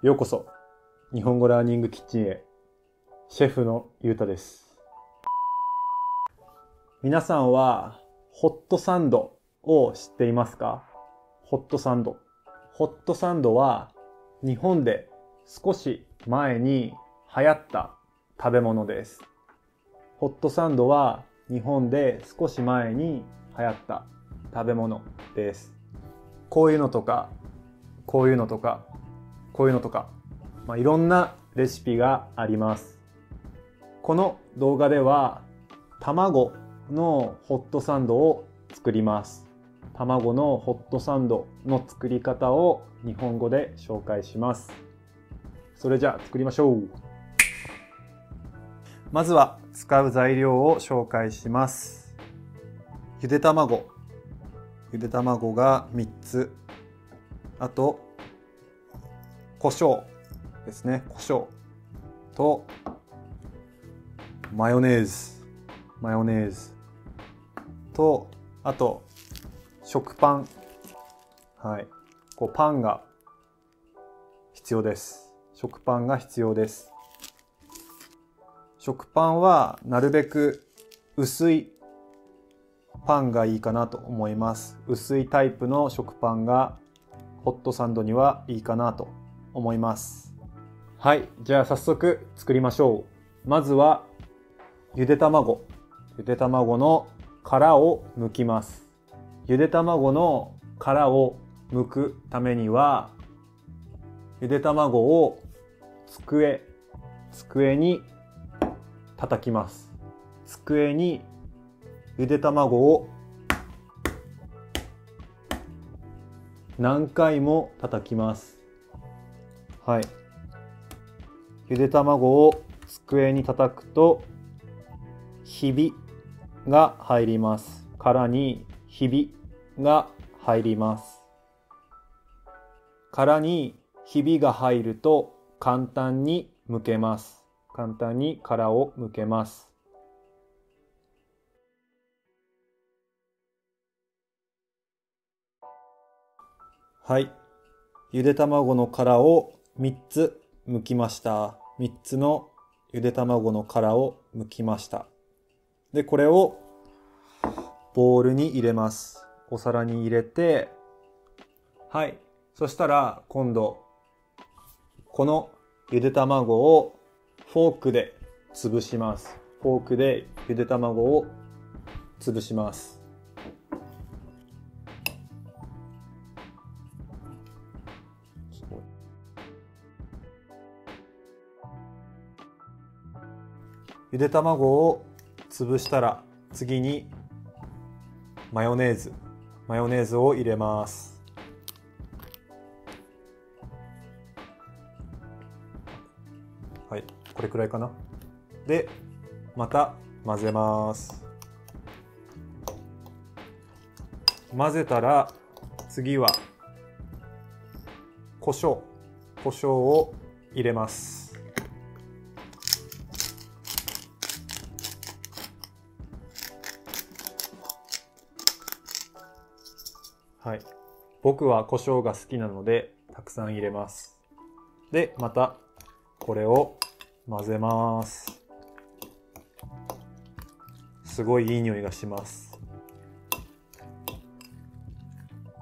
ようこそ。日本語ラーニングキッチンへ。シェフのゆうたです。皆さんはホットサンドを知っていますか？ホットサンド。ホットサンドは日本で少し前に流行った食べ物です。ホットサンドは日本で少し前に流行った食べ物です。こういうのとかこういうのとかこういうのとか、まあ、いろんなレシピがあります。この動画では卵のホットサンドを作ります。卵のホットサンドの作り方を日本語で紹介します。それじゃあ作りましょう。まずは使う材料を紹介します。ゆで卵。ゆで卵が3つ。あと胡椒ですね。胡椒とマヨネーズ。マヨネーズとあと食パン。はい。こうパンが必要です。食パンが必要です。食パンはなるべく薄いパンがいいかなと思います。薄いタイプの食パンがホットサンドにはいいかなと思います。はいじゃあ早速作りましょう。まずはゆで卵。ゆで卵の殻を剥きます。ゆで卵の殻を剥くためにはゆで卵を机机に叩きます。机にゆで卵を何回も叩きます。はい。ゆで卵を机に叩くとひびが入ります。殻にひびが入ります。殻にひびが入ると簡単に剥けます。簡単に殻を剥けます。はい。ゆで卵の殻を3つ剥きました。3つのゆで卵の殻を剥きました。でこれをボウルに入れます。お皿に入れてはい。そしたら今度このゆで卵をフォークで潰します。フォークでゆで卵を潰します。ゆで卵を潰したら次にマヨネーズ。マヨネーズを入れます。はい。これくらいかな。でまた混ぜます。混ぜたら次は胡椒。胡椒を入れます。はい。僕は胡椒が好きなので、たくさん入れます。で、また、これを混ぜます。すごいいい匂いがします。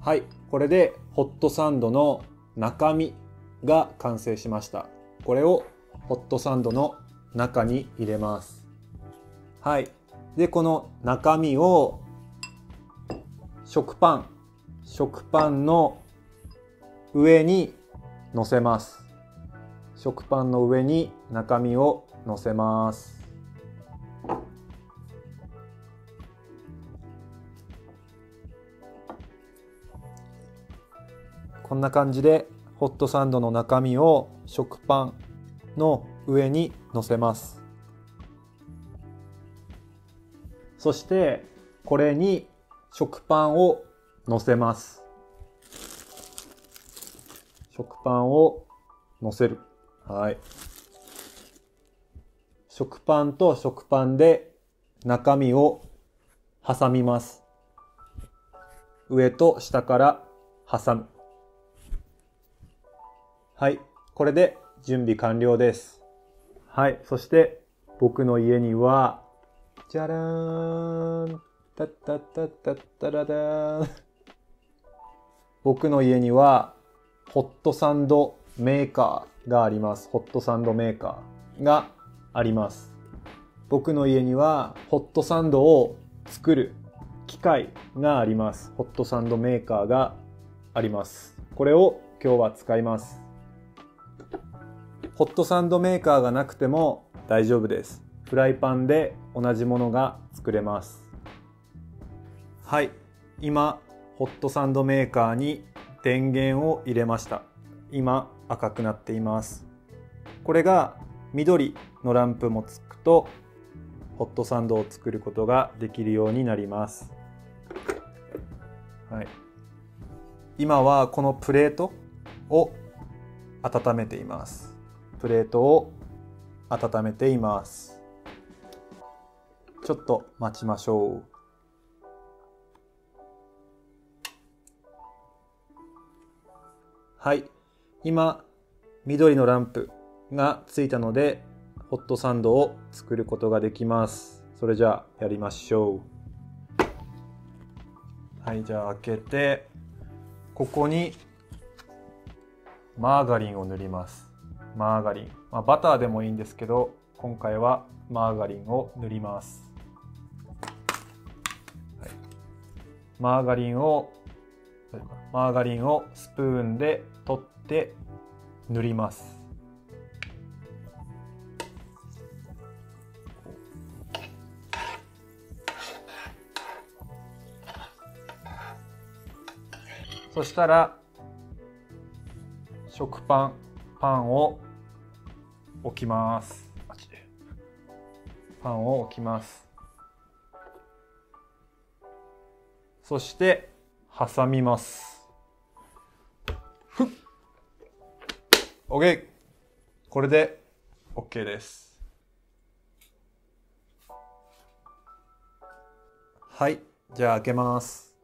はい。これで、ホットサンドの中身が完成しました。これを、ホットサンドの中に入れます。はい。で、この中身を、食パン、食パンの上に乗せます。食パンの上に中身を乗せます。こんな感じでホットサンドの中身を食パンの上に乗せます。そしてこれに食パンを乗せます食パンを乗せる。はい。食パンと食パンで中身を挟みます。上と下から挟む。はい。これで準備完了です。はい。そして僕の家には、じゃらーん。たったったったったらだーん。僕の家には、ホットサンドメーカーがあります。ホットサンドメーカーがあります。僕の家には、ホットサンドを作る機械があります。ホットサンドメーカーがあります。これを今日は使います。ホットサンドメーカーがなくても大丈夫です。フライパンで同じものが作れます。はい。今、ホットサンドメーカーに電源を入れました。今、赤くなっています。これが緑のランプもつくと、ホットサンドを作ることができるようになります。はい。今はこのプレートを温めています。プレートを温めています。ちょっと待ちましょう。はい。今、緑のランプがついたので、ホットサンドを作ることができます。それじゃあ、やりましょう。はい、じゃあ開けて、ここにマーガリンを塗ります。マーガリン。まあ、バターでもいいんですけど、今回はマーガリンを塗ります。マーガリンを、マーガリンをスプーンで取って塗ります。そしたら食パンパンを置きます。パンを置きます。そして挟みます。ふっ。OK これで OK です。はい。じゃあ開けます。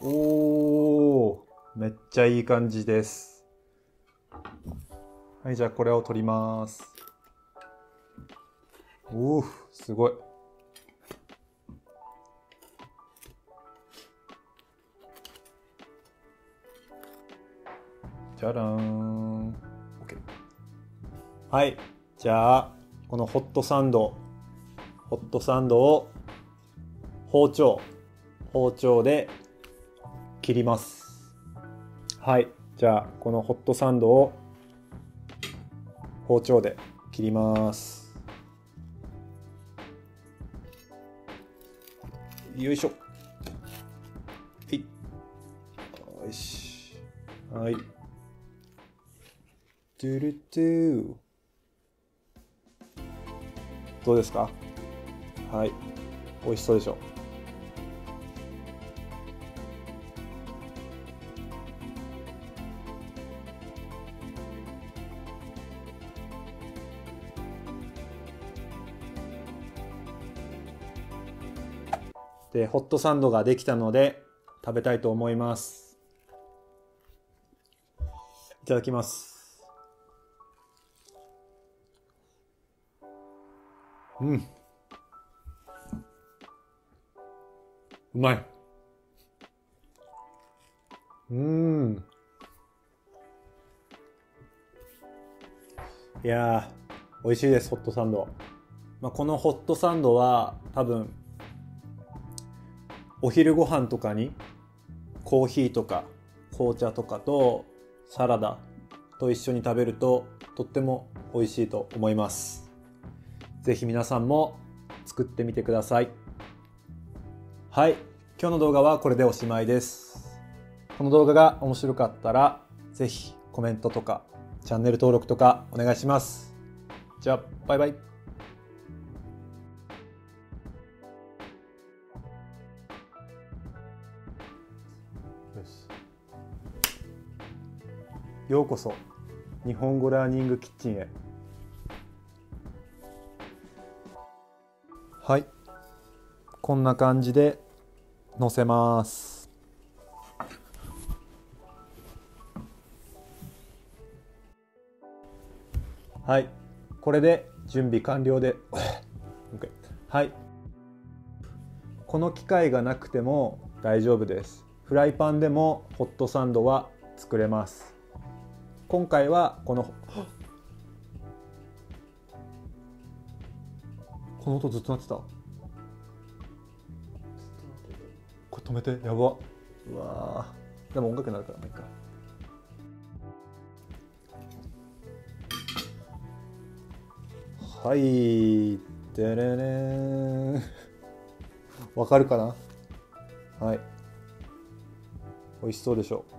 おー、めっちゃいい感じです。はい、じゃあこれを取ります。おー、すごい。じゃらーん。OK。はい、じゃあ、このホットサンド、ホットサンドを包丁、包丁で切ります。はい。じゃあこのホットサンドを包丁で切ります。よいしょ。はい。よしはい。トゥルトゥどうですか？はい美味しそうでしょ？で、ホットサンドができたので食べたいと思います。いただきます。うん。うまい。うん。いやー、美味しいです、ホットサンド。まあ、このホットサンドは多分、お昼ご飯とかにコーヒーとか紅茶とかとサラダと一緒に食べるととっても美味しいと思います。ぜひ皆さんも作ってみてください。はい。今日の動画はこれでおしまいです。この動画が面白かったらぜひコメントとかチャンネル登録とかお願いします。じゃあ、バイバイ。よし。ようこそ日本語ラーニングキッチンへはい。こんな感じで乗せます。はい。これで準備完了で。はい。この機械がなくても大丈夫です。フライパンでもホットサンドは作れます。今回はこのこの音ずっと鳴ってた？これ止めて。やば。うわー。でも音楽になるからもういいかはい。でれれんわかるかな？はい。美味しそうでしょ。う